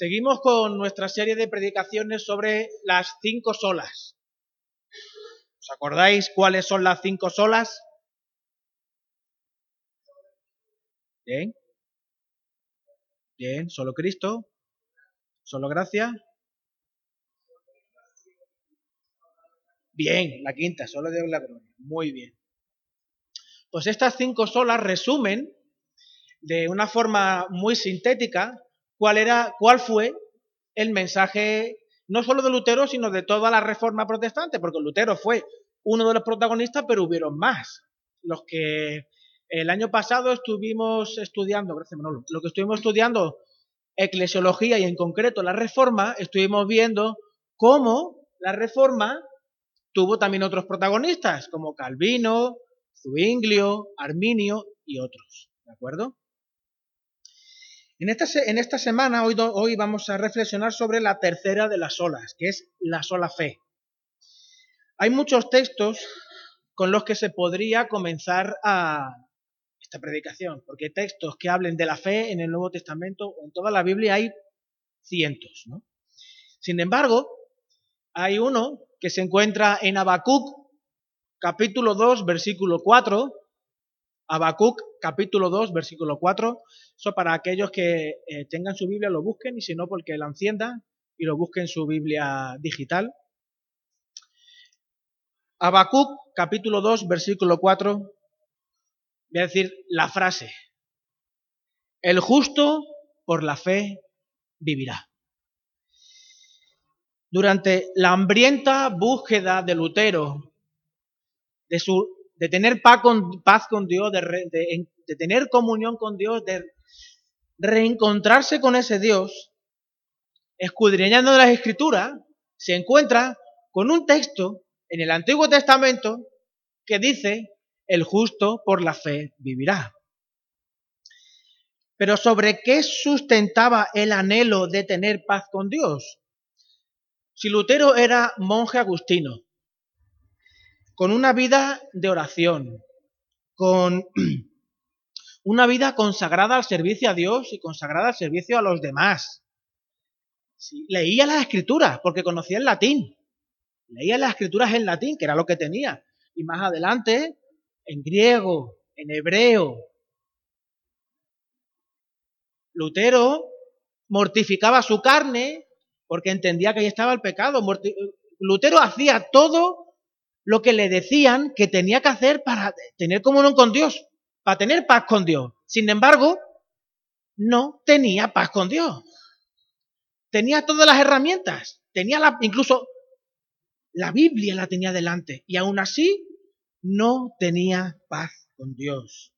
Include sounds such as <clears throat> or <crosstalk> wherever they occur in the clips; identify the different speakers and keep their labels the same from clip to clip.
Speaker 1: Seguimos con nuestra serie de predicaciones sobre las cinco solas. ¿Os acordáis cuáles son las cinco solas? Bien. Bien, solo Cristo. Solo gracia. Bien, la quinta, solo Dios la gloria. Muy bien. Pues estas cinco solas resumen de una forma muy sintética cuál era, cuál fue el mensaje no solo de Lutero, sino de toda la reforma protestante, porque Lutero fue uno de los protagonistas, pero hubieron más. Los que el año pasado estuvimos estudiando, lo que estuvimos estudiando eclesiología y en concreto la reforma, estuvimos viendo cómo la reforma tuvo también otros protagonistas, como Calvino, Zuinglio, Arminio y otros. ¿De acuerdo? En esta, en esta semana, hoy, hoy vamos a reflexionar sobre la tercera de las olas, que es la sola fe. Hay muchos textos con los que se podría comenzar a esta predicación, porque textos que hablen de la fe en el Nuevo Testamento o en toda la Biblia hay cientos. ¿no? Sin embargo, hay uno que se encuentra en Habacuc, capítulo 2, versículo 4, Habacuc capítulo 2, versículo 4. Eso para aquellos que eh, tengan su Biblia lo busquen y si no, porque la enciendan y lo busquen en su Biblia digital. Habacuc capítulo 2, versículo 4. Voy a decir la frase. El justo por la fe vivirá. Durante la hambrienta búsqueda de Lutero de su de tener paz con, paz con Dios, de, tener comunión con Dios, de reencontrarse con ese Dios, escudriñando las escrituras, se encuentra con un texto en el Antiguo Testamento que dice, el justo por la fe vivirá. Pero ¿sobre qué sustentaba el anhelo de tener paz con Dios? Si Lutero era monje agustino, con una vida de oración, con <clears throat> una vida consagrada al servicio a Dios y consagrada al servicio a los demás. leía las escrituras porque conocía el latín. Leía las escrituras en latín, que era lo que tenía. Y más adelante, en griego, en hebreo. Lutero mortificaba su carne porque entendía que ahí estaba el pecado. Lutero hacía todo lo que le decían que tenía que hacer para tener comunión con Dios, para tener paz con Dios. Sin embargo, no tenía paz con Dios. Tenía todas las herramientas, tenía la, incluso la Biblia la tenía delante y aún así no tenía paz con Dios.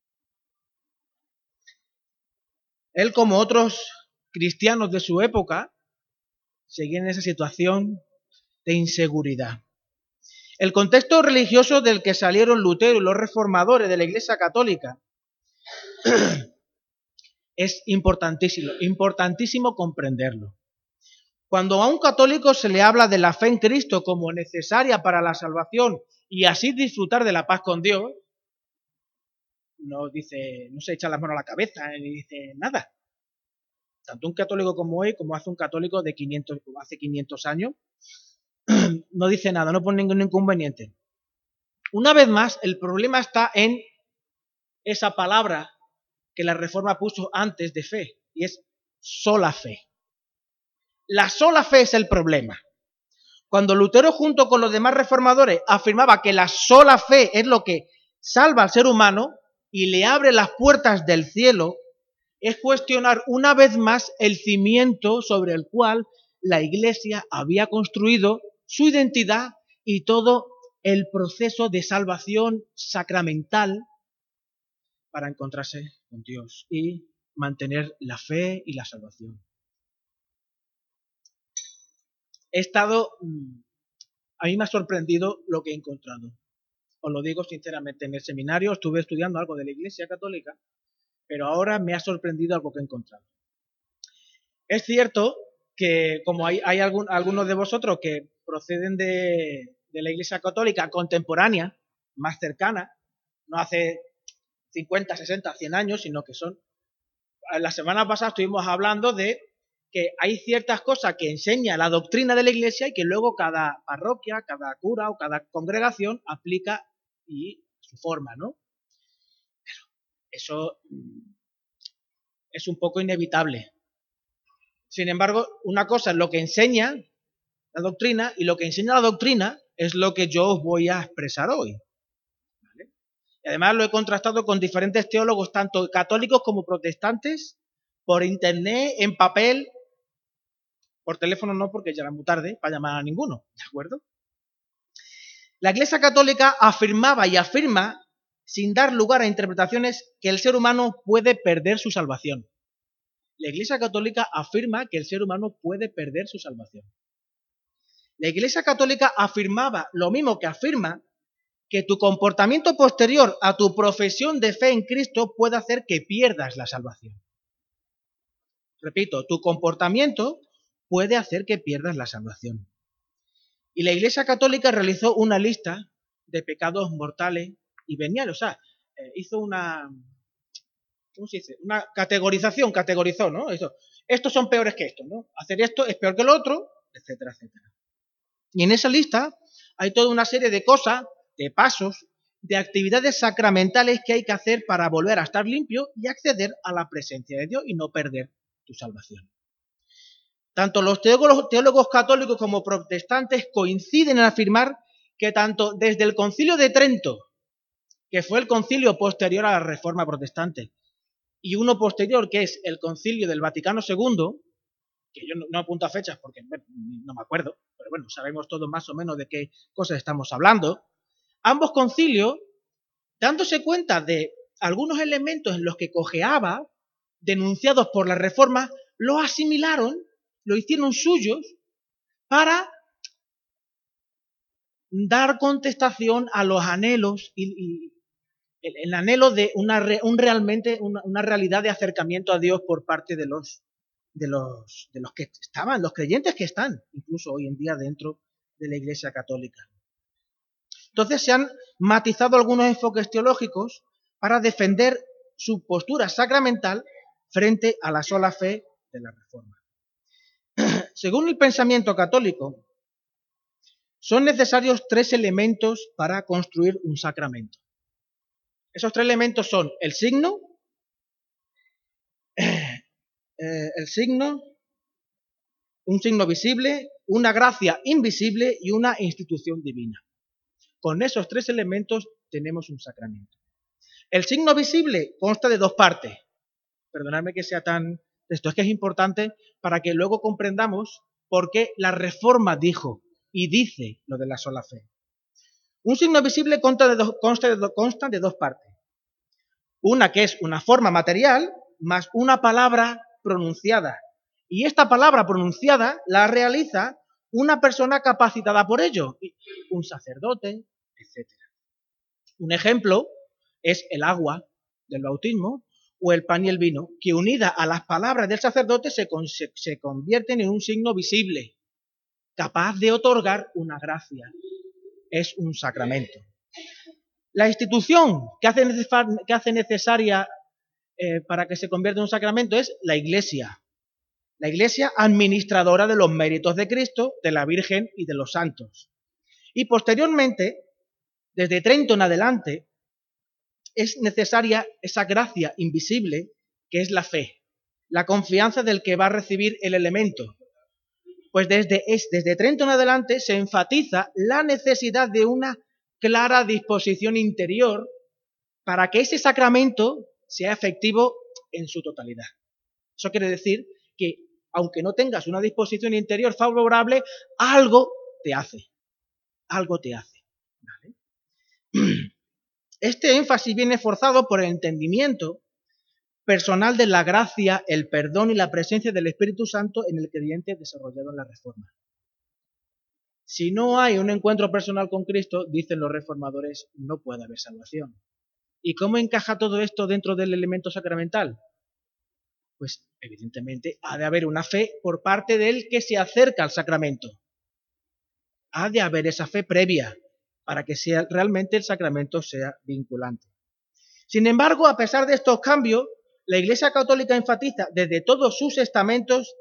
Speaker 1: Él, como otros cristianos de su época, seguía en esa situación de inseguridad. El contexto religioso del que salieron Lutero y los reformadores de la Iglesia Católica <clears throat> es importantísimo, importantísimo comprenderlo. Cuando a un católico se le habla de la fe en Cristo como necesaria para la salvación y así disfrutar de la paz con Dios, no dice, no se echa las manos a la cabeza ni dice nada. Tanto un católico como hoy, como hace un católico de 500, hace 500 años, <clears throat> no dice nada, no pone ningún inconveniente. Una vez más, el problema está en esa palabra que la reforma puso antes de fe, y es sola fe. La sola fe es el problema. Cuando Lutero junto con los demás reformadores afirmaba que la sola fe es lo que salva al ser humano y le abre las puertas del cielo, es cuestionar una vez más el cimiento sobre el cual la Iglesia había construido su identidad y todo el proceso de salvación sacramental para encontrarse con Dios y mantener la fe y la salvación. He estado, mm, a mí me ha sorprendido lo que he encontrado. Os lo digo sinceramente, en el seminario estuve estudiando algo de la Iglesia Católica, pero ahora me ha sorprendido algo que he encontrado. Es cierto que como hay, hay algunos de vosotros que proceden de, la Iglesia Católica contemporánea, más cercana, no hace 50, 60, 100 años, sino que son... La semana pasada estuvimos hablando de que hay ciertas cosas que enseña la doctrina de la Iglesia y que luego cada parroquia, cada cura o cada congregación aplica y su forma, ¿no? Pero eso es un poco inevitable. Sin embargo, una cosa es lo que enseña la doctrina y lo que enseña la doctrina es lo que yo os voy a expresar hoy. Y además lo he contrastado con diferentes teólogos, tanto católicos como protestantes, por internet, en papel, por teléfono no, porque ya era muy tarde para llamar a ninguno, ¿de acuerdo? La Iglesia Católica afirmaba y afirma, sin dar lugar a interpretaciones, que el ser humano puede perder su salvación. La Iglesia Católica afirma que el ser humano puede perder su salvación. La Iglesia Católica afirmaba lo mismo que afirma que tu comportamiento posterior a tu profesión de fe en Cristo puede hacer que pierdas la salvación. Repito, tu comportamiento puede hacer que pierdas la salvación. Y la Iglesia Católica realizó una lista de pecados mortales y veniales, o sea, eh, hizo una, ¿cómo se dice? Una categorización, categorizó, ¿no? estos son peores que estos, ¿no? Hacer esto es peor que lo otro, etcétera, etcétera. Y en esa lista hay toda una serie de cosas, de pasos, de actividades sacramentales que hay que hacer para volver a estar limpio y acceder a la presencia de Dios y no perder tu salvación. Tanto los teólogos, católicos como protestantes coinciden en afirmar que tanto desde el concilio de Trento, que fue el concilio posterior a la Reforma Protestante, y uno posterior, que es el concilio del Vaticano II, que yo no, apunto a fechas porque no me acuerdo, pero bueno, sabemos todos más o menos de qué cosas estamos hablando, ambos concilios, dándose cuenta de algunos elementos en los que cojeaba, denunciados por la Reforma, lo asimilaron lo hicieron suyos para dar contestación a los anhelos y, el, anhelo de una, un realmente una, realidad de acercamiento a Dios por parte de los, de los, de los que estaban, los creyentes que están, incluso hoy en día dentro de la Iglesia Católica. Entonces se han matizado algunos enfoques teológicos para defender su postura sacramental frente a la sola fe de la Reforma. <clears throat> Según el pensamiento católico, son necesarios tres elementos para construir un sacramento. Esos tres elementos son el signo, <clears throat> eh, el signo, un signo visible, una gracia invisible y una institución divina. Con esos tres elementos tenemos un sacramento. El signo visible consta de dos partes. Perdonadme que sea tan esto es que es importante para que luego comprendamos por qué la reforma dijo y dice lo de la sola fe. Un signo visible consta de, dos, consta de dos partes. Una que es una forma material más una palabra pronunciada. Y esta palabra pronunciada la realiza una persona capacitada por ello, un sacerdote, etc. Un ejemplo es el agua del bautismo, o el pan y el vino, que unida a las palabras del sacerdote se, se, convierten en un signo visible, capaz de otorgar una gracia. Es un sacramento. La institución que hace, que hace necesaria eh, para que se convierta en un sacramento es la Iglesia. La Iglesia administradora de los méritos de Cristo, de la Virgen y de los santos. Y posteriormente, desde Trento en adelante, es necesaria esa gracia invisible que es la fe, la confianza del que va a recibir el elemento. Pues desde, es, desde Trento en adelante se enfatiza la necesidad de una clara disposición interior para que ese sacramento sea efectivo en su totalidad. Eso quiere decir que aunque no tengas una disposición interior favorable, algo te hace. Algo te hace. <clears throat> Este énfasis viene forzado por el entendimiento personal de la gracia, el perdón y la presencia del Espíritu Santo en el creyente desarrollado en la Reforma. Si no hay un encuentro personal con Cristo, dicen los reformadores, no puede haber salvación. ¿Y cómo encaja todo esto dentro del elemento sacramental? Pues evidentemente ha de haber una fe por parte del que se acerca al sacramento. Ha de haber esa fe previa, para que sea, realmente el sacramento sea vinculante. Sin embargo, a pesar de estos cambios, la Iglesia Católica enfatiza desde todos sus estamentos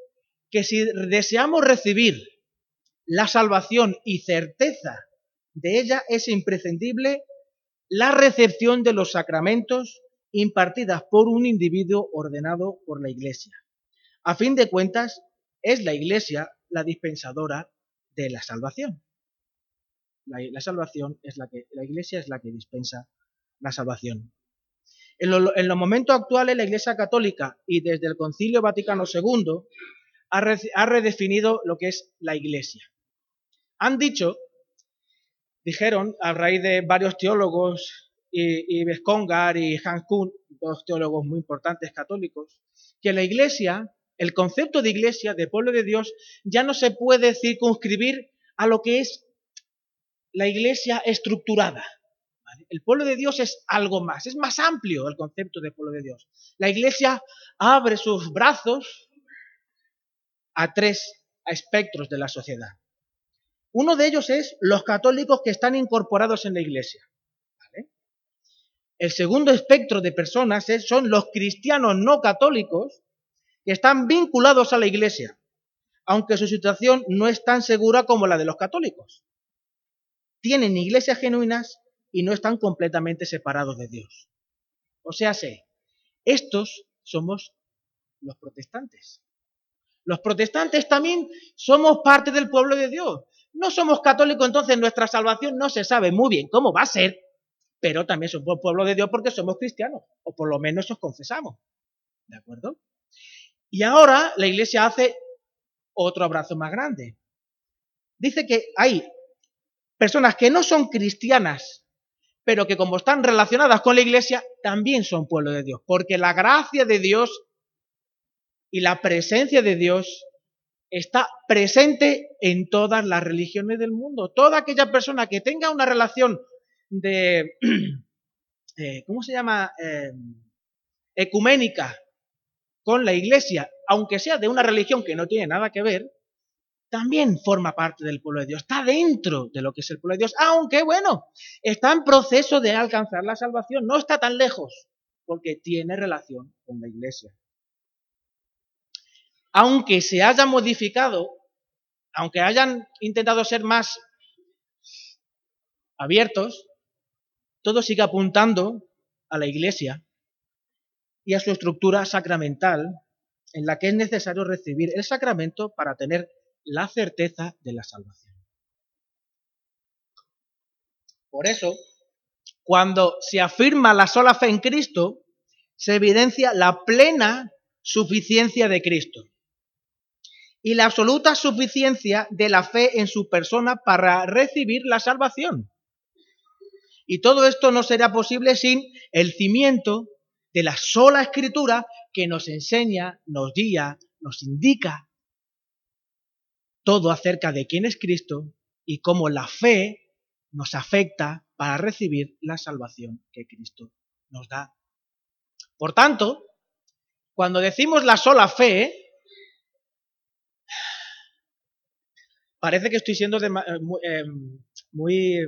Speaker 1: que si deseamos recibir la salvación y certeza de ella, es imprescindible la recepción de los sacramentos impartidas por un individuo ordenado por la Iglesia. A fin de cuentas, es la Iglesia la dispensadora de la salvación. La, salvación es la que, la Iglesia es la que dispensa la salvación. En, los momentos actuales, la Iglesia Católica y desde el Concilio Vaticano II ha, redefinido lo que es la Iglesia. Han dicho, dijeron, a raíz de varios teólogos, y, y y Hans Kuhn, dos teólogos muy importantes católicos, que la Iglesia, el concepto de Iglesia, de pueblo de Dios, ya no se puede circunscribir a lo que es la Iglesia estructurada. El pueblo de Dios es algo más, es más amplio el concepto de pueblo de Dios. La iglesia abre sus brazos a tres espectros de la sociedad. Uno de ellos es los católicos que están incorporados en la iglesia. El segundo espectro de personas son los cristianos no católicos que están vinculados a la iglesia, aunque su situación no es tan segura como la de los católicos. Tienen iglesias genuinas y no están completamente separados de Dios. O sea, sé, estos somos los protestantes. Los protestantes también somos parte del pueblo de Dios. No somos católicos, entonces nuestra salvación no se sabe muy bien cómo va a ser, pero también somos pueblo de Dios porque somos cristianos, o por lo menos os confesamos. ¿De acuerdo? Y ahora la iglesia hace otro abrazo más grande. Dice que hay personas que no son cristianas pero que como están relacionadas con la iglesia, también son pueblo de Dios, porque la gracia de Dios y la presencia de Dios está presente en todas las religiones del mundo. Toda aquella persona que tenga una relación de, <clears throat> eh, ¿cómo se llama? Eh, ecuménica con la iglesia, aunque sea de una religión que no tiene nada que ver, también forma parte del pueblo de Dios, está dentro de lo que es el pueblo de Dios, aunque bueno, está en proceso de alcanzar la salvación, no está tan lejos, porque tiene relación con la iglesia. Aunque se haya modificado, aunque hayan intentado ser más abiertos, todo sigue apuntando a la iglesia y a su estructura sacramental en la que es necesario recibir el sacramento para tener la certeza de la salvación. Por eso, cuando se afirma la sola fe en Cristo, se evidencia la plena suficiencia de Cristo y la absoluta suficiencia de la fe en su persona para recibir la salvación. Y todo esto no será posible sin el cimiento de la sola escritura que nos enseña, nos guía, nos indica todo acerca de quién es Cristo y cómo la fe nos afecta para recibir la salvación que Cristo nos da. Por tanto, cuando decimos la sola fe, parece que estoy siendo eh, eh, muy,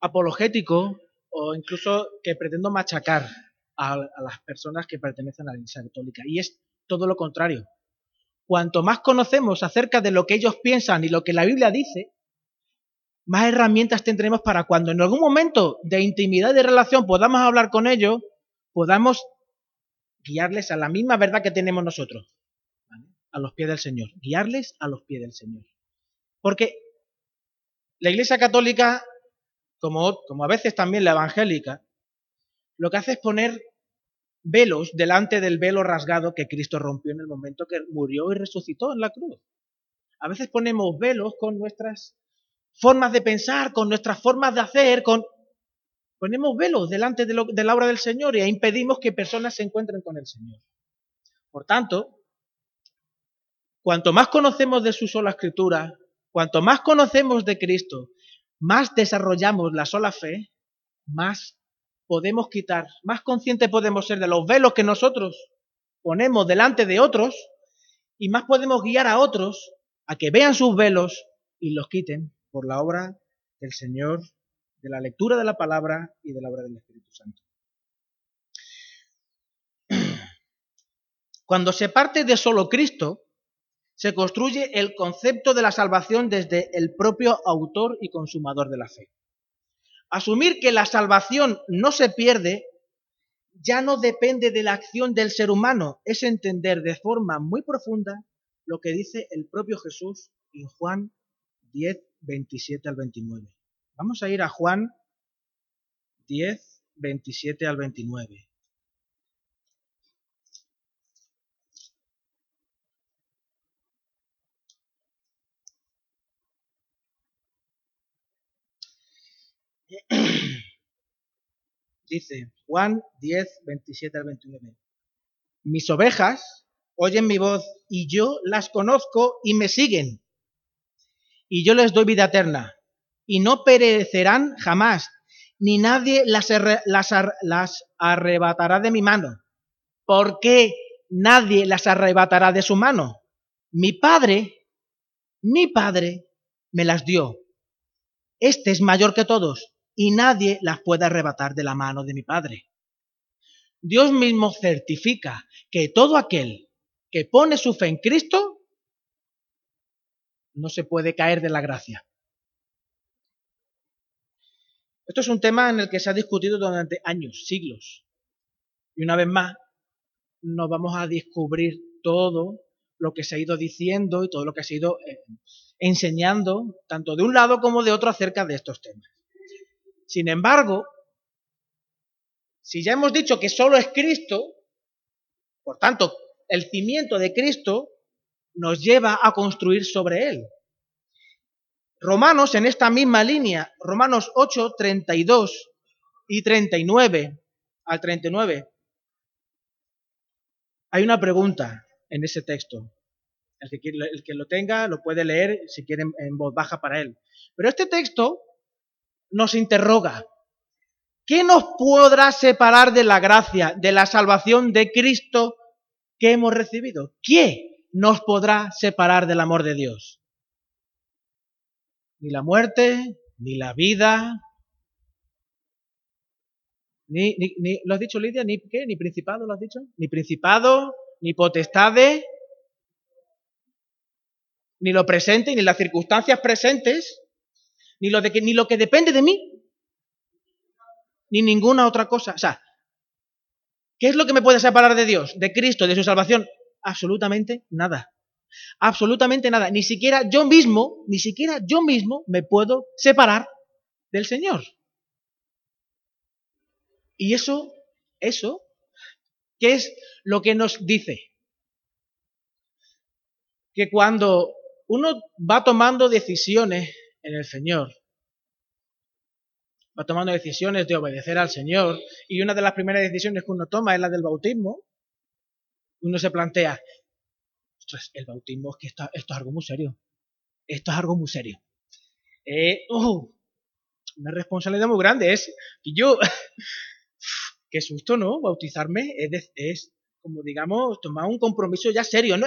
Speaker 1: apologético o incluso que pretendo machacar a, a las personas que pertenecen a la Iglesia Católica. Y es todo lo contrario. Cuanto más conocemos acerca de lo que ellos piensan y lo que la Biblia dice, más herramientas tendremos para cuando en algún momento de intimidad y de relación podamos hablar con ellos, podamos guiarles a la misma verdad que tenemos nosotros, a los pies del Señor, guiarles a los pies del Señor. Porque la Iglesia Católica, como, como a veces también la evangélica, lo que hace es poner velos delante del velo rasgado que Cristo rompió en el momento que murió y resucitó en la cruz. A veces ponemos velos con nuestras formas de pensar, con nuestras formas de hacer, con... Ponemos velos delante de, la obra del Señor y impedimos que personas se encuentren con el Señor. Por tanto, cuanto más conocemos de su sola escritura, cuanto más conocemos de Cristo, más desarrollamos la sola fe, más podemos quitar, más conscientes podemos ser de los velos que nosotros ponemos delante de otros y más podemos guiar a otros a que vean sus velos y los quiten por la obra del Señor, de la lectura de la palabra y de la obra del Espíritu Santo. <clears throat> Cuando se parte de solo Cristo, se construye el concepto de la salvación desde el propio autor y consumador de la fe. Asumir que la salvación no se pierde ya no depende de la acción del ser humano, es entender de forma muy profunda lo que dice el propio Jesús en Juan 10, 27 al 29. Vamos a ir a Juan 10, 27 al 29. <clears throat> Dice Juan 10, 27 al 29. Mis ovejas oyen mi voz y yo las conozco y me siguen. Y yo les doy vida eterna y no perecerán jamás, ni nadie las, las, arrebatará de mi mano. ¿Por qué nadie las arrebatará de su mano? Mi Padre, mi Padre me las dio. Este es mayor que todos y nadie las puede arrebatar de la mano de mi Padre. Dios mismo certifica que todo aquel que pone su fe en Cristo no se puede caer de la gracia. Esto es un tema en el que se ha discutido durante años, siglos. Y una vez más, nos vamos a descubrir todo lo que se ha ido diciendo y todo lo que se ha ido eh, enseñando, tanto de un lado como de otro, acerca de estos temas. Sin embargo, si ya hemos dicho que solo es Cristo, por tanto, el cimiento de Cristo nos lleva a construir sobre él. Romanos, en esta misma línea, Romanos 8, 32 y 39 al 39, hay una pregunta en ese texto. El que, el que lo tenga lo puede leer si quiere en voz baja para él. Pero este texto nos interroga. ¿Qué nos podrá separar de la gracia, de la salvación de Cristo que hemos recibido? ¿Qué nos podrá separar del amor de Dios? Ni la muerte, ni la vida, ni, ¿lo has dicho Lidia? ¿Ni qué? ¿Ni principado lo has dicho? Ni principado, ni potestades, ni lo presente, ni las circunstancias presentes, ni lo, que, que depende de mí, ni ninguna otra cosa. O sea, ¿qué es lo que me puede separar de Dios, de Cristo, de su salvación? Absolutamente nada. Absolutamente nada. Ni siquiera yo mismo, ni siquiera yo mismo me puedo separar del Señor. Y eso, eso, ¿qué es lo que nos dice? Que cuando uno va tomando decisiones en el Señor. Va tomando decisiones de obedecer al Señor y una de las primeras decisiones que uno toma es la del bautismo. Uno se plantea, el bautismo es que esto, es algo muy serio. Esto es algo muy serio. Eh, oh, una responsabilidad muy grande es que yo, <laughs> qué susto, ¿no? Bautizarme es, es como digamos, tomar un compromiso ya serio. No,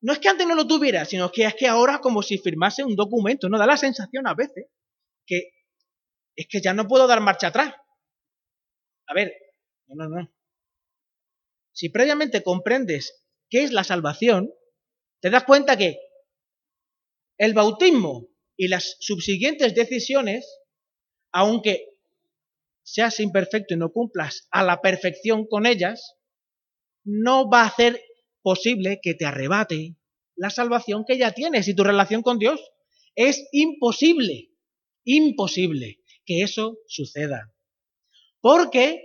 Speaker 1: no es que antes no lo tuviera, sino que es que ahora como si firmase un documento, ¿no? Da la sensación a veces que es que ya no puedo dar marcha atrás. A ver, no, no, no. Si previamente comprendes qué es la salvación, te das cuenta que el bautismo y las subsiguientes decisiones, aunque seas imperfecto y no cumplas a la perfección con ellas, no va a hacer posible que te arrebate la salvación que ya tienes y tu relación con Dios. Es imposible, imposible que eso suceda. Porque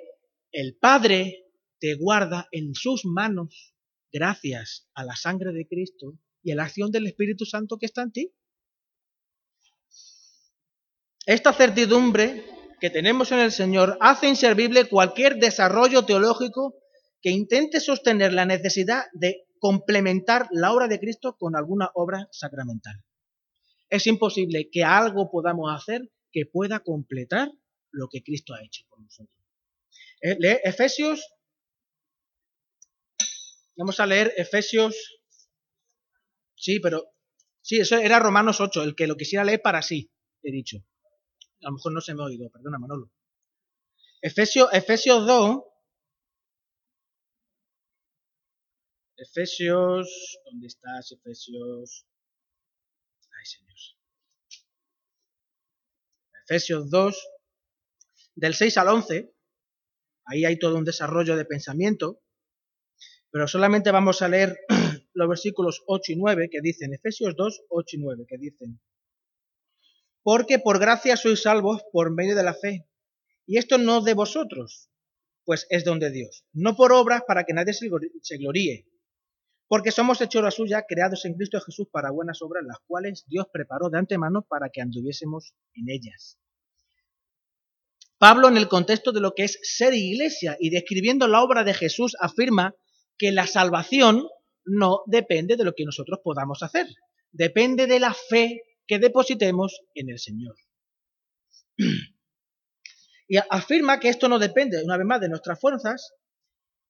Speaker 1: el Padre te guarda en sus manos gracias a la sangre de Cristo y a la acción del Espíritu Santo que está en ti. Esta certidumbre que tenemos en el Señor hace inservible cualquier desarrollo teológico que intente sostener la necesidad de complementar la obra de Cristo con alguna obra sacramental. Es imposible que algo podamos hacer que pueda completar lo que Cristo ha hecho por nosotros. Eh, lee Efesios. Vamos a leer Efesios. Sí, pero. Sí, eso era Romanos 8, el que lo quisiera leer para sí, he dicho. A lo mejor no se me ha oído, perdona, Manolo. Efesios, Efesios 2, Efesios, ¿dónde estás, Efesios? Ay, Señor. Efesios 2, del 6 al 11, ahí hay todo un desarrollo de pensamiento, pero solamente vamos a leer <clears throat> los versículos 8 y 9 que dicen, Efesios 2, 8 y 9, que dicen, porque por gracia sois salvos por medio de la fe, y esto no de vosotros, pues es don de Dios, no por obras para que nadie se gloríe, porque somos hechura suya, creados en Cristo Jesús para buenas obras, las cuales Dios preparó de antemano para que anduviésemos en ellas. Pablo, en el contexto de lo que es ser iglesia y describiendo la obra de Jesús, afirma que la salvación no depende de lo que nosotros podamos hacer, depende de la fe que depositemos en el Señor. <clears throat> Y afirma que esto no depende, una vez más, de nuestras fuerzas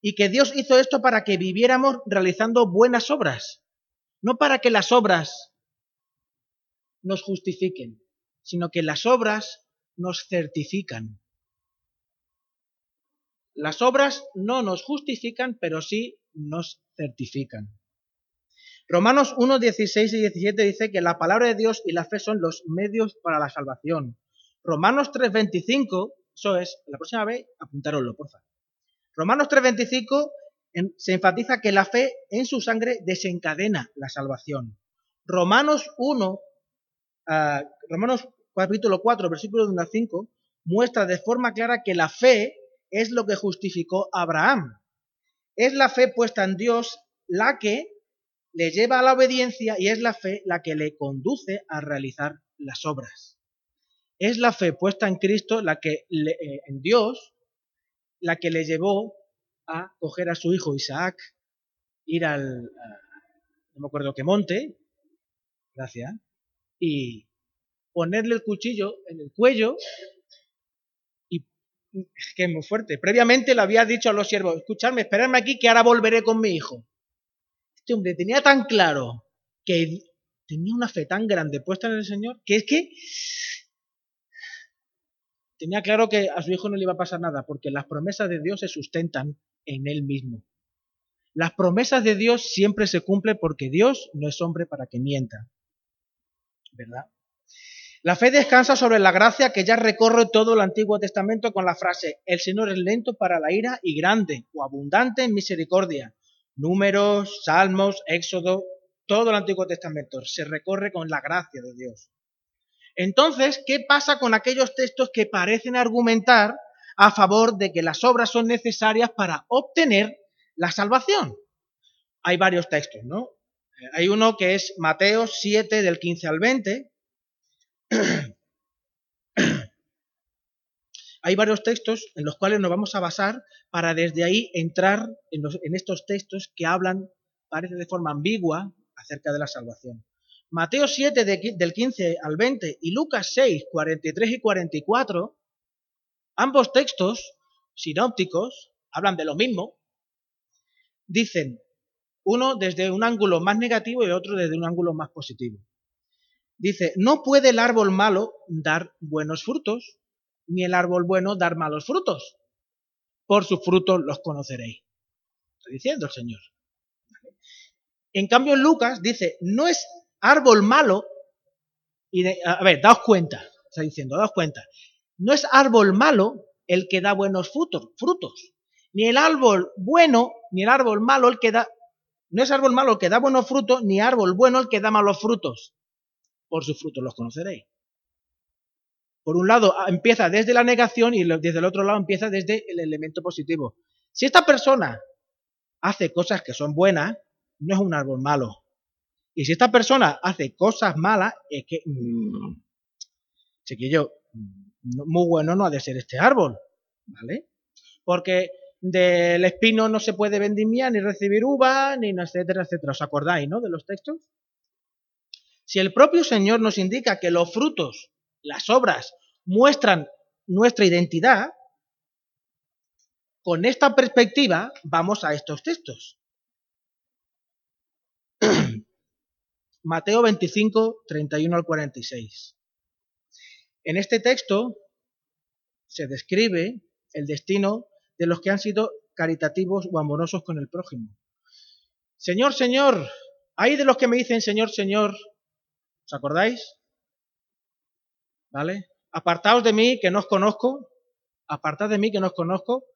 Speaker 1: y que Dios hizo esto para que viviéramos realizando buenas obras, no para que las obras nos justifiquen, sino que las obras nos certifican. Las obras no nos justifican, pero sí nos certifican. Romanos 1, 16 y 17 dice que la palabra de Dios y la fe son los medios para la salvación. Romanos 3, 25, eso es, la próxima vez apuntároslo, por favor. Romanos 3, 25 se enfatiza que la fe en su sangre desencadena la salvación. Romanos 1, ah, Romanos capítulo 4, versículo 1 a 5, muestra de forma clara que la fe es lo que justificó a Abraham. Es la fe puesta en Dios la que le lleva a la obediencia y es la fe la que le conduce a realizar las obras. Es la fe puesta en Cristo la que eh, en Dios la que le llevó a coger a su hijo Isaac, ir al no me acuerdo qué monte, gracias, y ponerle el cuchillo en el cuello y que es muy fuerte. Previamente le había dicho a los siervos, escuchadme, esperadme aquí que ahora volveré con mi hijo. Este hombre tenía tan claro que tenía una fe tan grande puesta en el Señor que es que tenía claro que a su hijo no le iba a pasar nada porque las promesas de Dios se sustentan en él mismo. Las promesas de Dios siempre se cumplen porque Dios no es hombre para que mienta. ¿Verdad? La fe descansa sobre la gracia que ya recorre todo el Antiguo Testamento con la frase, el Señor es lento para la ira y grande o abundante en misericordia, Números, Salmos, Éxodo, todo el Antiguo Testamento se recorre con la gracia de Dios. Entonces, ¿qué pasa con aquellos textos que parecen argumentar a favor de que las obras son necesarias para obtener la salvación? Hay varios textos, ¿no? Hay uno que es Mateo 7 del 15 al 20, <clears throat> Hay varios textos en los cuales nos vamos a basar para desde ahí entrar en, estos textos que hablan, parece de forma ambigua, acerca de la salvación. Mateo 7 del 15 al 20 y Lucas 6, 43 y 44, ambos textos sinópticos hablan de lo mismo, dicen uno desde un ángulo más negativo y otro desde un ángulo más positivo. Dice, no puede el árbol malo dar buenos frutos, ni el árbol bueno dar malos frutos. Por sus frutos los conoceréis. Está diciendo el Señor. En cambio, Lucas dice, no es árbol malo, y a ver, daos cuenta, está diciendo, daos cuenta, no es árbol malo el que da buenos frutos, frutos, ni el árbol bueno, ni el árbol malo el que da, no es árbol malo el que da buenos frutos, ni árbol bueno el que da malos frutos. Por sus frutos los conoceréis por un lado empieza desde la negación y desde el otro lado empieza desde el elemento positivo. Si esta persona hace cosas que son buenas, no es un árbol malo. Y si esta persona hace cosas malas, es que, mmm, chiquillo, muy bueno no ha de ser este árbol, ¿vale? Porque del espino no se puede vendimiar, ni recibir uva, ni etcétera, etcétera. ¿Os acordáis, no? De los textos. Si el propio Señor nos indica que los frutos las obras muestran nuestra identidad, con esta perspectiva vamos a estos textos. Mateo 25, 31 al 46. En este texto se describe el destino de los que han sido caritativos o amorosos con el prójimo. Señor, Señor, hay de los que me dicen Señor, Señor, ¿os acordáis? ¿Vale? Apartaos de mí que no os conozco, apartad de mí que no os conozco,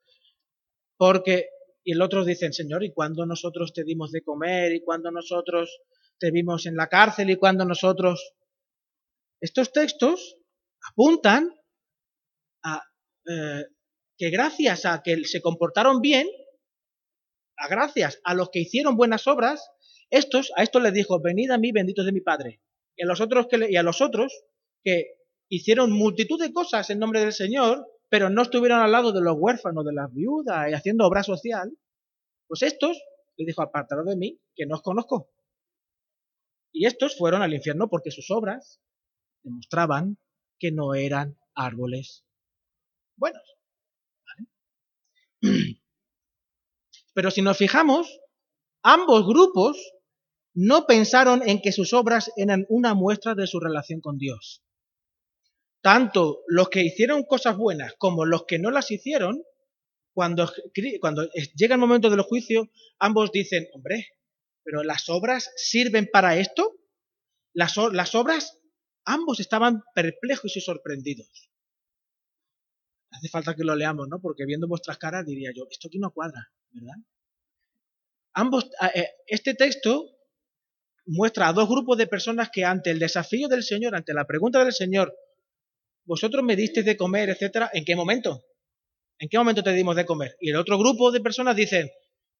Speaker 1: porque, y el otro dicen, Señor, ¿y cuándo nosotros te dimos de comer? ¿Y cuándo nosotros te vimos en la cárcel? ¿Y cuándo nosotros... Estos textos apuntan a eh, que gracias a que se comportaron bien, a gracias a los que hicieron buenas obras, estos, a estos les dijo, venid a mí, benditos de mi Padre. Y a los otros que, y a los otros que hicieron multitud de cosas en nombre del Señor, pero no estuvieron al lado de los huérfanos, de las viudas y haciendo obra social, pues estos, les dijo, apartaros de mí, que no os conozco. Y estos fueron al infierno porque sus obras demostraban que no eran árboles buenos. <clears throat> Pero si nos fijamos, ambos grupos no pensaron en que sus obras eran una muestra de su relación con Dios. Tanto los que hicieron cosas buenas como los que no las hicieron, cuando, cuando llega el momento del juicio, ambos dicen, hombre, pero las obras sirven para esto. Las, obras, ambos estaban perplejos y sorprendidos. Hace falta que lo leamos, ¿no? Porque viendo vuestras caras diría yo, esto aquí no cuadra, ¿verdad? Ambos, eh, este texto muestra a dos grupos de personas que ante el desafío del Señor, ante la pregunta del Señor, vosotros me disteis de comer, etcétera, ¿en qué momento? ¿En qué momento te dimos de comer? Y el otro grupo de personas dicen,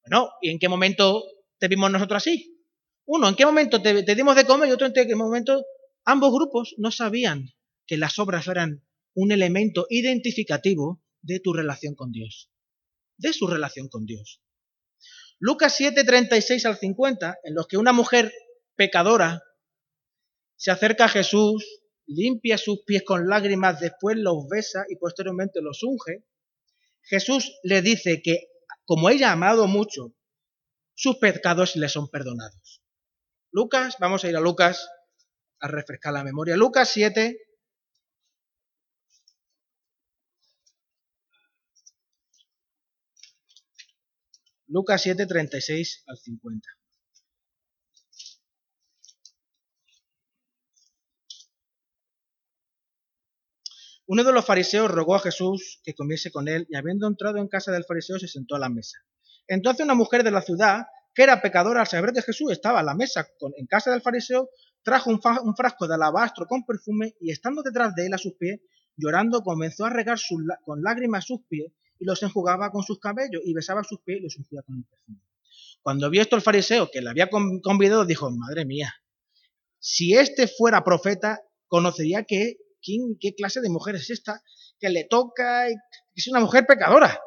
Speaker 1: bueno, ¿y en qué momento te vimos nosotros así? Uno, ¿en qué momento te, dimos de comer? Y otro, ¿en qué momento? Ambos grupos no sabían que las obras eran un elemento identificativo de tu relación con Dios, de su relación con Dios. Lucas 7, 36 al 50, en los que una mujer pecadora se acerca a Jesús, limpia sus pies con lágrimas, después los besa y posteriormente los unge, Jesús le dice que como ella ha amado mucho, sus pecados le son perdonados. Lucas, vamos a ir a Lucas a refrescar la memoria. Lucas 7, Lucas 7, 36 al 50. Uno de los fariseos rogó a Jesús que comiese con él y habiendo entrado en casa del fariseo se sentó a la mesa. Entonces una mujer de la ciudad, que era pecadora al saber que Jesús estaba a la mesa en casa del fariseo, trajo un, frasco de alabastro con perfume y estando detrás de él a sus pies, llorando comenzó a regar con lágrimas sus pies y los enjugaba con sus cabellos y besaba sus pies y los ungía con el perfume. Cuando vio esto el fariseo que le había convidado, dijo, madre mía, si este fuera profeta, conocería que, qué clase de mujer es esta, que le toca y que es una mujer pecadora.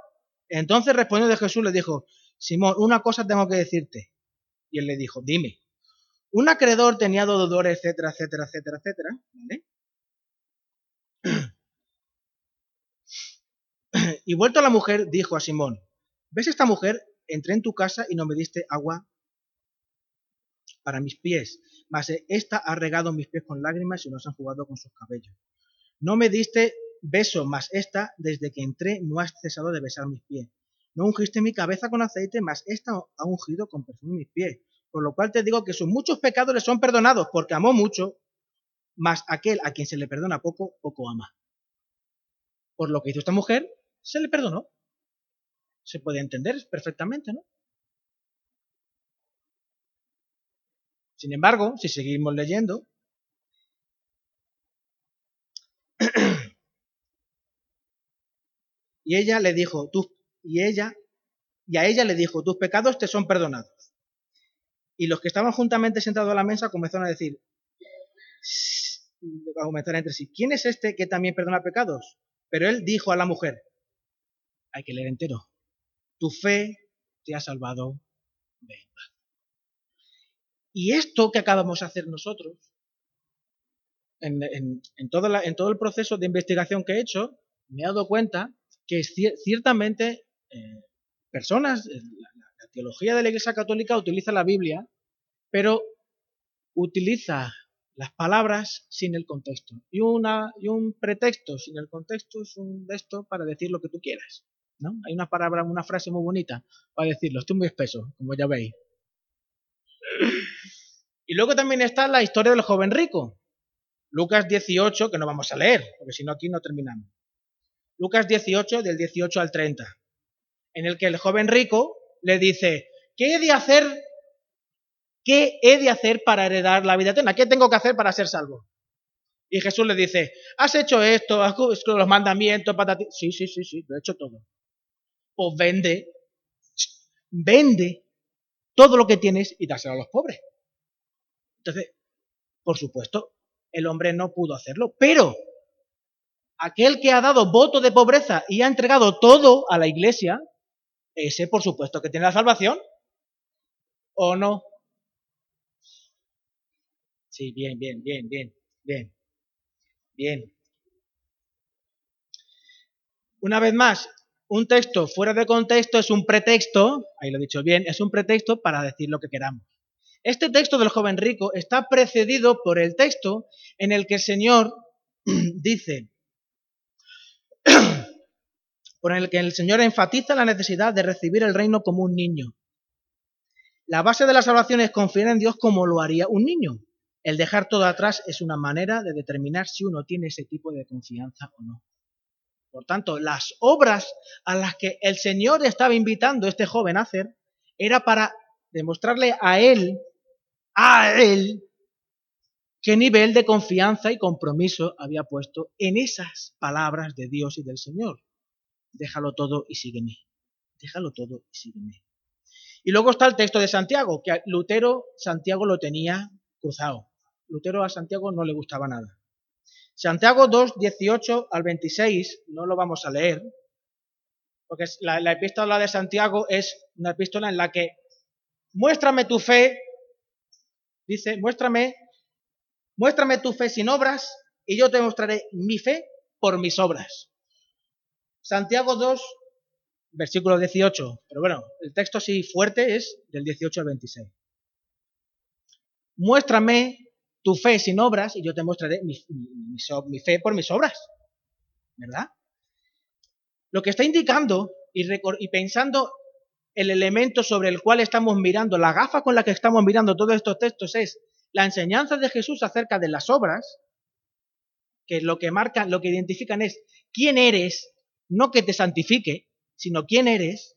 Speaker 1: Entonces respondió de Jesús, le dijo, Simón, una cosa tengo que decirte. Y él le dijo, dime. Un acreedor tenía deudores, etcétera, etcétera, etcétera, etcétera. ¿vale? <clears throat> Y vuelto a la mujer, dijo a Simón, ¿ves esta mujer? Entré en tu casa y no me diste agua para mis pies, mas esta ha regado mis pies con lágrimas y los han jugado con sus cabellos. No me diste beso, mas esta, desde que entré, no has cesado de besar mis pies. No ungiste mi cabeza con aceite, mas esta ha ungido con perfume mis pies. Por lo cual te digo que sus muchos pecados le son perdonados, porque amó mucho, mas aquel a quien se le perdona poco, poco ama. Por lo que hizo esta mujer, se le perdonó. Se puede entender perfectamente, ¿no? Sin embargo, si seguimos leyendo, y ella le dijo, y ella, y a ella le dijo, tus pecados te son perdonados. Y los que estaban juntamente sentados a la mesa comenzaron a decir, a comentar entre sí, ¿quién es este que también perdona pecados? Pero él dijo a la mujer, hay que leer entero. Tu fe te ha salvado. Y esto que acabamos de hacer nosotros, en, todo en, todo el proceso de investigación que he hecho, me he dado cuenta que ciertamente eh, personas, eh, la, teología de la Iglesia Católica utiliza la Biblia, pero utiliza las palabras sin el contexto. Y, una, y un pretexto sin el contexto es un texto para decir lo que tú quieras. Hay una palabra, una frase muy bonita para decirlo, estoy muy espeso, como ya veis. Y luego también está la historia del joven rico. Lucas 18, que no vamos a leer, porque si no aquí no terminamos. Lucas 18, del 18 al 30, en el que el joven rico le dice, ¿qué he de hacer? ¿Qué he de hacer para heredar la vida eterna? ¿Qué tengo que hacer para ser salvo? Y Jesús le dice, ¿has hecho esto? ¿Has hecho los mandamientos? ti? Sí, sí, sí, sí, lo he hecho todo. Pues vende, vende todo lo que tienes y dáselo a los pobres. Entonces, por supuesto, el hombre no pudo hacerlo, pero aquel que ha dado voto de pobreza y ha entregado todo a la iglesia, ese por supuesto que tiene la salvación. ¿O no? Sí, bien, bien, bien, bien, bien. Bien. Una vez más, un texto fuera de contexto es un pretexto, ahí lo he dicho bien, es un pretexto para decir lo que queramos. Este texto del joven rico está precedido por el texto en el que el Señor <clears throat> dice, <clears throat> por el que el Señor enfatiza la necesidad de recibir el reino como un niño. La base de la salvación es confiar en Dios como lo haría un niño. El dejar todo atrás es una manera de determinar si uno tiene ese tipo de confianza o no. Por tanto, las obras a las que el Señor estaba invitando a este joven a hacer era para demostrarle a él a él qué nivel de confianza y compromiso había puesto en esas palabras de Dios y del Señor. Déjalo todo y sígueme. Déjalo todo y sígueme. Y luego está el texto de Santiago, que Lutero Santiago lo tenía cruzado. Lutero a Santiago no le gustaba nada. Santiago 2, 18 al 26, no lo vamos a leer, porque la, la epístola de Santiago es una epístola en la que muéstrame tu fe Dice, muéstrame, muéstrame tu fe sin obras y yo te mostraré mi fe por mis obras. Santiago 2, versículo 18. Pero bueno, el texto así fuerte es del 18 al 26. Muéstrame tu fe sin obras y yo te mostraré mi, fe por mis obras. ¿Verdad? Lo que está indicando y pensando el elemento sobre el cual estamos mirando, la gafa con la que estamos mirando todos estos textos es la enseñanza de Jesús acerca de las obras, que lo que marcan, lo que identifican es quién eres, no que te santifique, sino quién eres.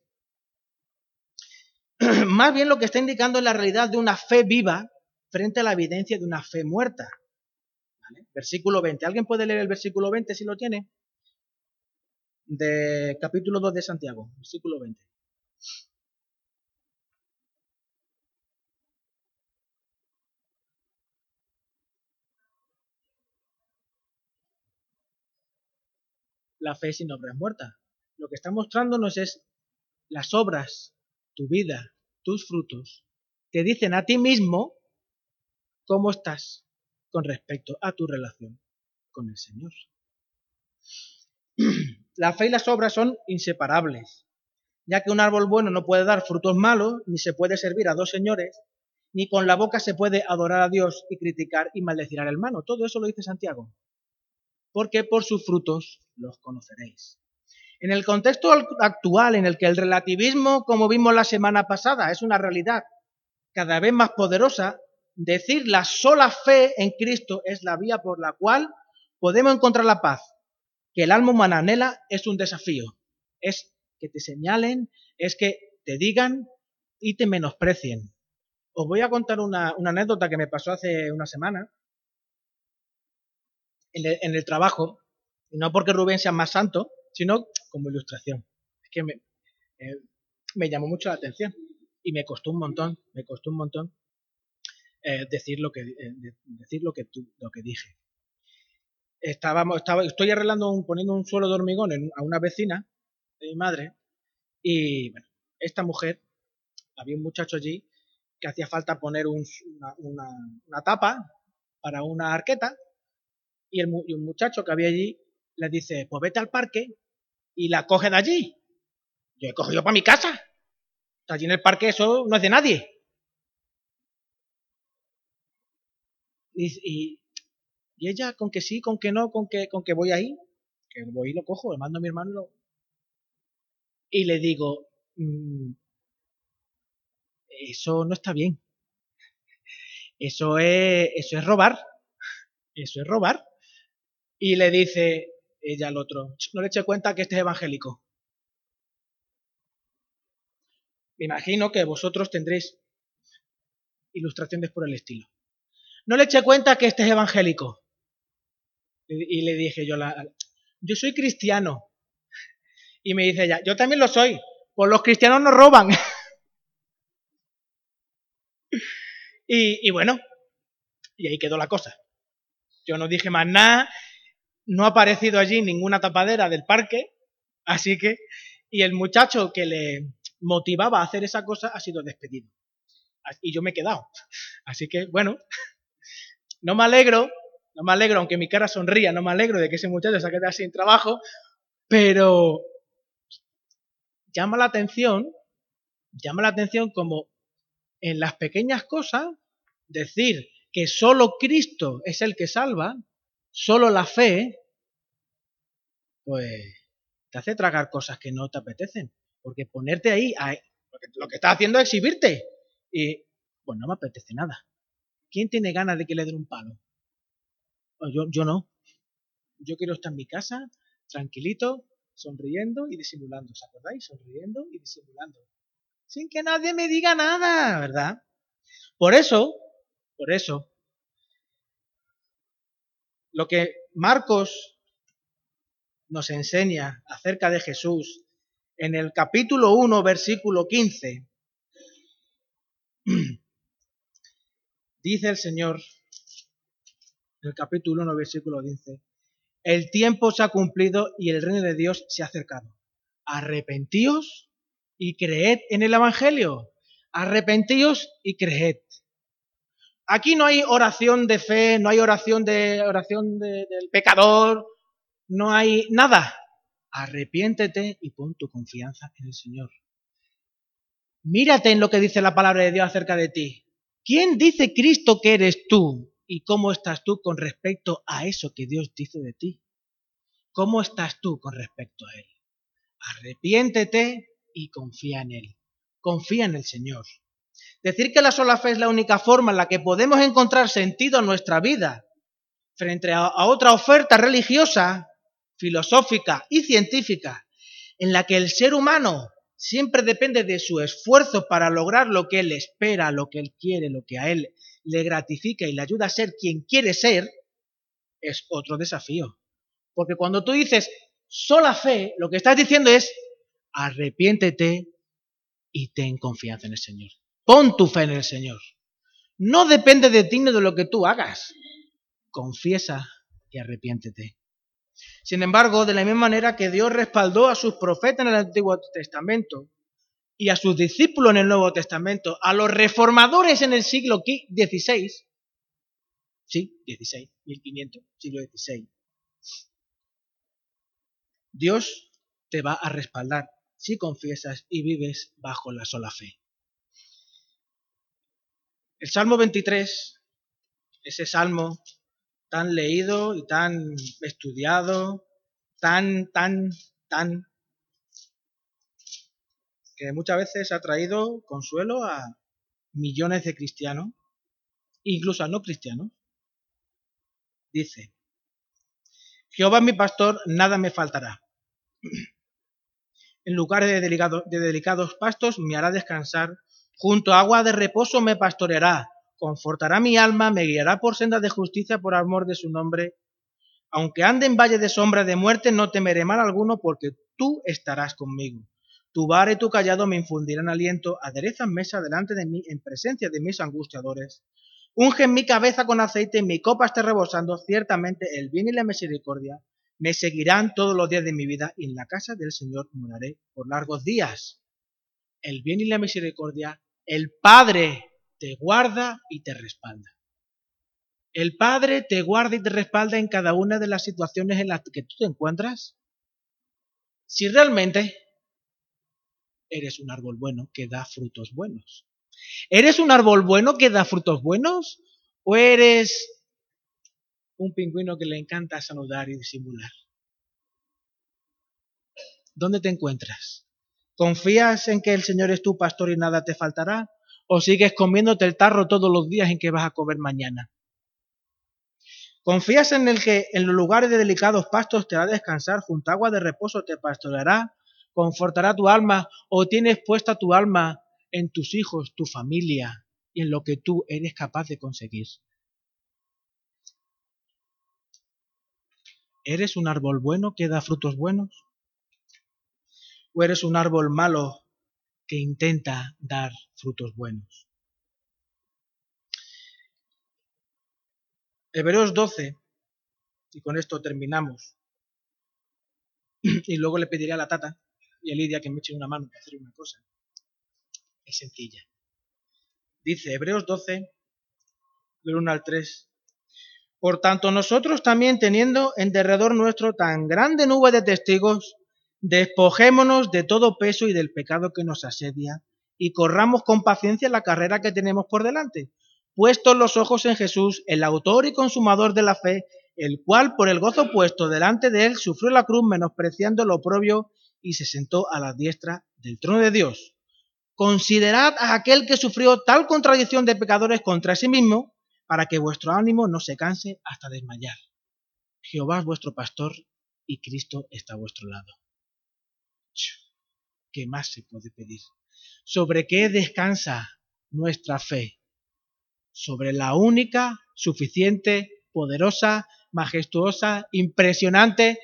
Speaker 1: <clears throat> Más bien lo que está indicando es la realidad de una fe viva frente a la evidencia de una fe muerta. Versículo 20. ¿Alguien puede leer el versículo 20 si lo tiene? De capítulo 2 de Santiago, versículo 20. La fe sin obras muerta. Lo que está mostrándonos es las obras, tu vida, tus frutos, te dicen a ti mismo cómo estás con respecto a tu relación con el Señor. <clears throat> La fe y las obras son inseparables ya que un árbol bueno no puede dar frutos malos, ni se puede servir a dos señores, ni con la boca se puede adorar a Dios y criticar y maldecir al hermano. Todo eso lo dice Santiago. Porque por sus frutos los conoceréis. En el contexto actual en el que el relativismo, como vimos la semana pasada, es una realidad cada vez más poderosa, decir la sola fe en Cristo es la vía por la cual podemos encontrar la paz, que el alma humana anhela, es un desafío. Es que te señalen, es que te digan y te menosprecien. Os voy a contar una, anécdota que me pasó hace una semana en el, trabajo, y no porque Rubén sea más santo, sino como ilustración. Es que me, eh, llamó mucho la atención y me costó un montón, me costó un montón eh, decir lo que eh, decir lo que lo que dije. Estábamos, estaba, estoy arreglando un, poniendo un suelo de hormigón a una vecina de mi madre. Y bueno, esta mujer, había un muchacho allí que hacía falta poner una, tapa para una arqueta y, el, y un muchacho que había allí le dice, pues vete al parque y la coge de allí. Yo he cogido para mi casa. Allí en el parque eso no es de nadie. Y, y, ella con que sí, con que no, con que, con que voy ahí, que voy y lo cojo, le mando a mi hermano y le digo, mm, eso no está bien. eso es, eso es robar, eso es robar. Y le dice ella al otro, no le eche cuenta que este es evangélico. Me imagino que vosotros tendréis ilustraciones por el estilo. No le eche cuenta que este es evangélico. Y le dije yo, yo soy cristiano. Y me dice ella, yo también lo soy. Pues los cristianos no roban. <laughs> y, y bueno, y ahí quedó la cosa. Yo no dije más nada, no ha aparecido allí ninguna tapadera del parque, así que, y el muchacho que le motivaba a hacer esa cosa ha sido despedido. Y yo me he quedado. Así que, bueno, no me alegro, no me alegro, aunque mi cara sonría, no me alegro de que ese muchacho se quedado sin trabajo, pero llama la atención, llama la atención como en las pequeñas cosas, decir que solo Cristo es el que salva, solo la fe, pues te hace tragar cosas que no te apetecen. Porque ponerte ahí, lo que estás haciendo es exhibirte. Y pues no me apetece nada. ¿Quién tiene ganas de que le den un palo? Pues yo, yo no. Yo quiero estar en mi casa, tranquilito, sonriendo y disimulando. ¿Os acordáis? Sonriendo y disimulando. Sin que nadie me diga nada, ¿verdad? Por eso, por eso, lo que Marcos nos enseña acerca de Jesús en el capítulo 1, versículo 15, <clears throat> dice el Señor, en el capítulo 1, versículo 15, el tiempo se ha cumplido y el reino de Dios se ha acercado. Arrepentíos y creed en el Evangelio. Arrepentíos y creed. Aquí no hay oración de fe, no hay oración de oración del pecador, no hay nada. Arrepiéntete y pon tu confianza en el Señor. Mírate en lo que dice la palabra de Dios acerca de ti. ¿Quién dice Cristo que eres tú? ¿Y cómo estás tú con respecto a eso que Dios dice de ti? ¿Cómo estás tú con respecto a Él? Arrepiéntete y confía en Él. Confía en el Señor. Decir que la sola fe es la única forma en la que podemos encontrar sentido en nuestra vida frente a, otra oferta religiosa, filosófica y científica, en la que el ser humano siempre depende de su esfuerzo para lograr lo que él espera, lo que él quiere, lo que a él le gratifica y le ayuda a ser quien quiere ser, es otro desafío. Porque cuando tú dices sola fe, lo que estás diciendo es arrepiéntete y ten confianza en el Señor. Pon tu fe en el Señor. No depende de ti ni de lo que tú hagas. Confiesa y arrepiéntete. Sin embargo, de la misma manera que Dios respaldó a sus profetas en el Antiguo Testamento y a sus discípulos en el Nuevo Testamento, a los reformadores en el siglo XVI, sí, XVI, 1500, siglo XVI, Dios te va a respaldar si confiesas y vives bajo la sola fe. El Salmo 23, ese salmo tan leído y tan estudiado, tan, tan, tan, que muchas veces ha traído consuelo a millones de cristianos, incluso a no cristianos. Dice, Jehová mi pastor, nada me faltará. En lugares de, de delicados pastos me hará descansar Junto a agua de reposo me pastoreará, confortará mi alma, me guiará por sendas de justicia por amor de su nombre. Aunque ande en valle de sombra de muerte, no temeré mal alguno, porque tú estarás conmigo. Tu vara y tu callado me infundirán aliento, aderezan mesa delante de mí en presencia de mis angustiadores. Unge mi cabeza con aceite, mi copa está rebosando, ciertamente el bien y la misericordia me seguirán todos los días de mi vida, y en la casa del Señor moraré por largos días. El bien y la misericordia el Padre te guarda y te respalda. El Padre te guarda y te respalda en cada una de las situaciones en las que tú te encuentras. Si realmente eres un árbol bueno que da frutos buenos. ¿Eres un árbol bueno que da frutos buenos? ¿O eres un pingüino que le encanta saludar y disimular? ¿Dónde te encuentras? ¿Confías en que el Señor es tu pastor y nada te faltará? ¿O sigues comiéndote el tarro todos los días en que vas a comer mañana? ¿Confías en el que en los lugares de delicados pastos te a descansar, junto a agua de reposo te pastoreará, confortará tu alma, o tienes puesta tu alma en tus hijos, tu familia y en lo que tú eres capaz de conseguir? ¿Eres un árbol bueno que da frutos buenos? ¿O eres un árbol malo que intenta dar frutos buenos? Hebreos 12, y con esto terminamos, y luego le pediré a la tata y a Lidia que me echen una mano para hacer una cosa. Es sencilla. Dice Hebreos 12, del 1 al 3. Por tanto, nosotros también teniendo en derredor nuestro tan grande nube de testigos, despojémonos de todo peso y del pecado que nos asedia, y corramos con paciencia la carrera que tenemos por delante, puestos los ojos en Jesús, el autor y consumador de la fe, el cual por el gozo puesto delante de él sufrió la cruz menospreciando lo propio y se sentó a la diestra del trono de Dios. Considerad a aquel que sufrió tal contradicción de pecadores contra sí mismo, para que vuestro ánimo no se canse hasta desmayar. Jehová es vuestro pastor y Cristo está a vuestro lado. ¿Qué más se puede pedir? ¿Sobre qué descansa nuestra fe? Sobre la única, suficiente, poderosa, majestuosa, impresionante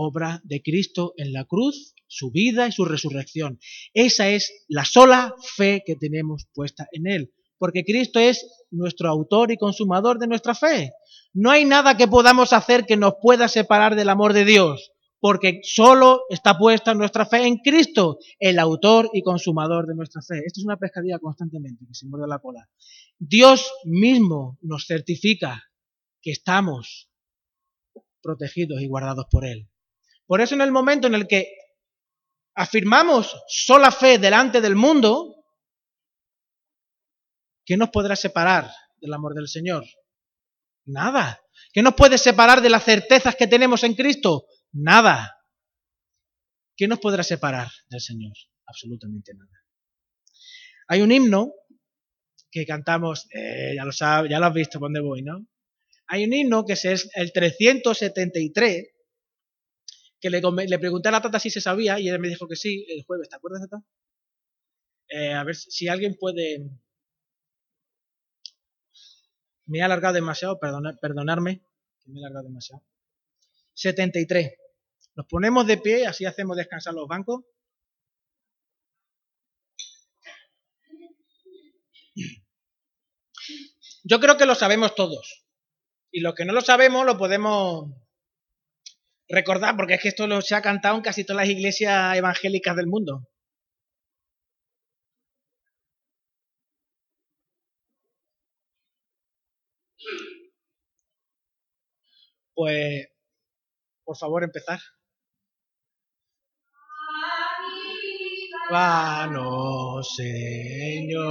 Speaker 1: obra de Cristo en la cruz, su vida y su resurrección. Esa es la sola fe que tenemos puesta en Él, porque Cristo es nuestro autor y consumador de nuestra fe. No hay nada que podamos hacer que nos pueda separar del amor de Dios, porque solo está puesta nuestra fe en Cristo, el autor y consumador de nuestra fe. Esto es una pescadilla constantemente que se muerde la cola. Dios mismo nos certifica que estamos protegidos y guardados por Él. Por eso en el momento en el que afirmamos sola fe delante del mundo, ¿qué nos podrá separar del amor del Señor? Nada. ¿Qué nos puede separar de las certezas que tenemos en Cristo? Nada. ¿Qué nos podrá separar del Señor? Absolutamente nada. Hay un himno que cantamos, eh, ya, lo ya lo has visto dónde voy, ¿no? Hay un himno que es el 373, que le, le, pregunté a la tata si se sabía y ella me dijo que sí el jueves, ¿te acuerdas, tata? Eh, a ver si alguien puede... Me he alargado demasiado, perdonarme, me he alargado demasiado. 73. Nos ponemos de pie, así hacemos descansar los bancos. Yo creo que lo sabemos todos. Y los que no lo sabemos lo podemos recordar, porque es que esto lo se ha cantado en casi todas las iglesias evangélicas del mundo. Pues, por favor, empezar. Vano, Señor.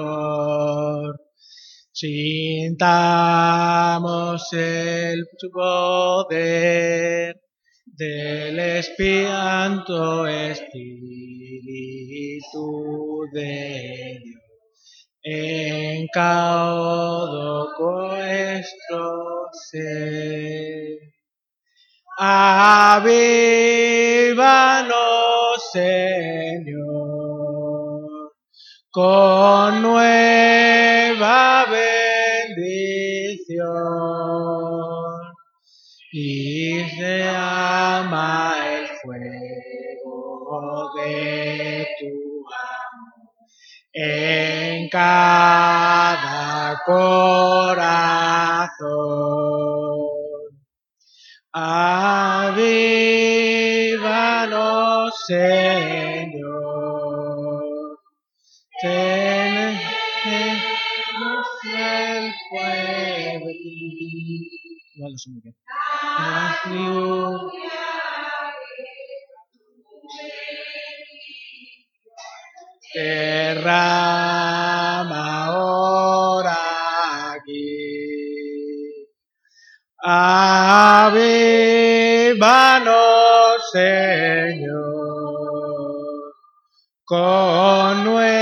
Speaker 1: Sintamos el poder del espianto Espíritu de Dios en cada nuestro ser. Avívanos, Señor, con nueva bendición y se ama el fuego de tu amor en cada corazón. Avívanos, Señor. Tenemos el fuego Vale, muy bien. Avívanos, Señor, con nuestra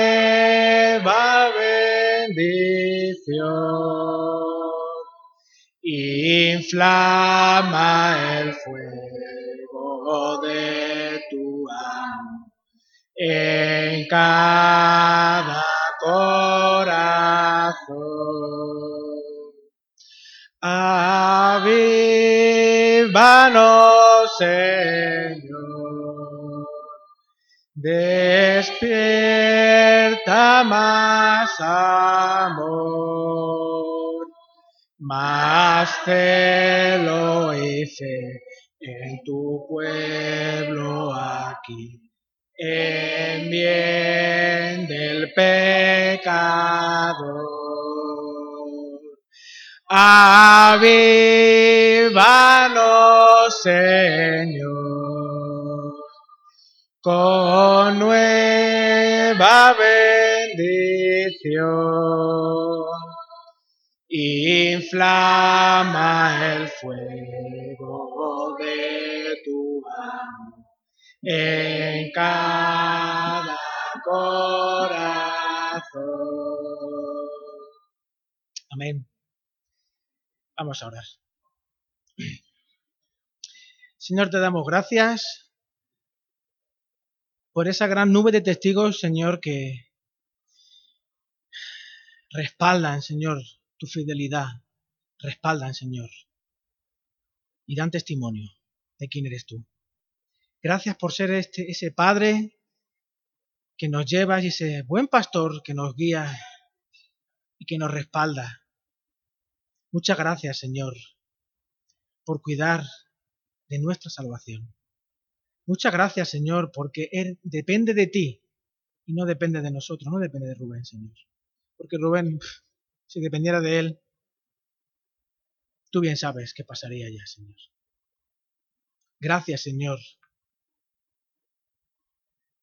Speaker 1: Inflama el fuego de tu amor en cada corazón. Avívanos, Señor. Despierta más amor, más celo y fe en tu pueblo aquí en bien del pecador. Avívanos, Señor, con nueva bendición. Inflama el fuego de tu amor en cada corazón. Amén. Vamos a orar. Señor, te damos gracias por esa gran nube de testigos, Señor, que respaldan, Señor, tu fidelidad, respaldan, Señor, y dan testimonio de quién eres tú. Gracias por ser este, ese Padre que nos lleva y ese buen pastor que nos guía y que nos respalda. Muchas gracias, Señor, por cuidar de nuestra salvación. Muchas gracias, Señor, porque Él depende de ti y no depende de nosotros, no depende de Rubén, Señor. Porque Rubén, si dependiera de Él, tú bien sabes qué pasaría ya, Señor. Gracias, Señor,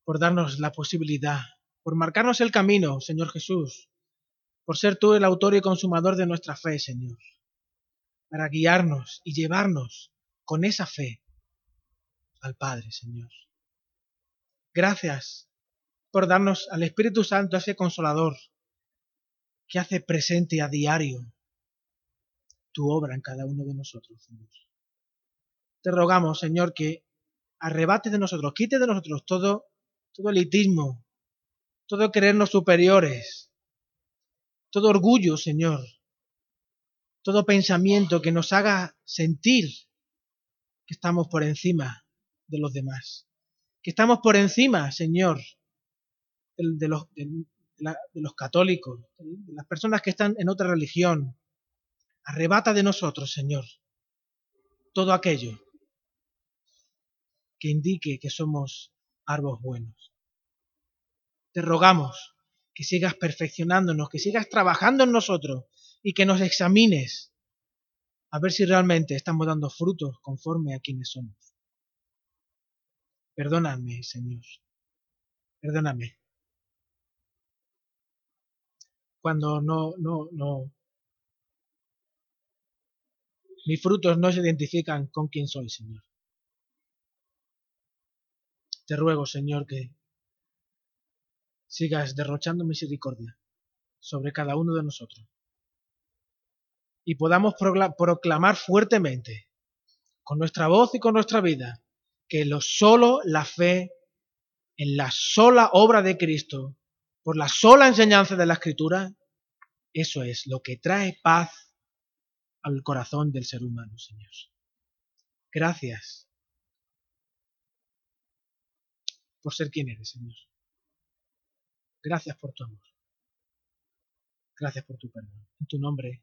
Speaker 1: por darnos la posibilidad, por marcarnos el camino, Señor Jesús, por ser tú el autor y consumador de nuestra fe, Señor, para guiarnos y llevarnos con esa fe al Padre, Señor. Gracias por darnos al Espíritu Santo ese consolador que hace presente a diario tu obra en cada uno de nosotros, Señor. Te rogamos, Señor, que arrebate de nosotros, quite de nosotros todo todo elitismo, todo creernos superiores, todo orgullo, Señor, todo pensamiento que nos haga sentir que estamos por encima de los demás, que estamos por encima, Señor, de, los, de los católicos, de las personas que están en otra religión. Arrebata de nosotros, Señor, todo aquello que indique que somos árboles buenos. Te rogamos que sigas perfeccionándonos, que sigas trabajando en nosotros y que nos examines a ver si realmente estamos dando frutos conforme a quienes somos. Perdóname, Señor. Perdóname. Cuando no, no, no. Mis frutos no se identifican con quién soy, Señor. Te ruego, Señor, que sigas derrochando misericordia sobre cada uno de nosotros y podamos proclamar fuertemente, con nuestra voz y con nuestra vida, que lo solo la fe en la sola obra de Cristo, por la sola enseñanza de la Escritura, eso es lo que trae paz al corazón del ser humano, Señor. Gracias por ser quien eres, Señor. Gracias por tu amor. Gracias por tu perdón. En tu nombre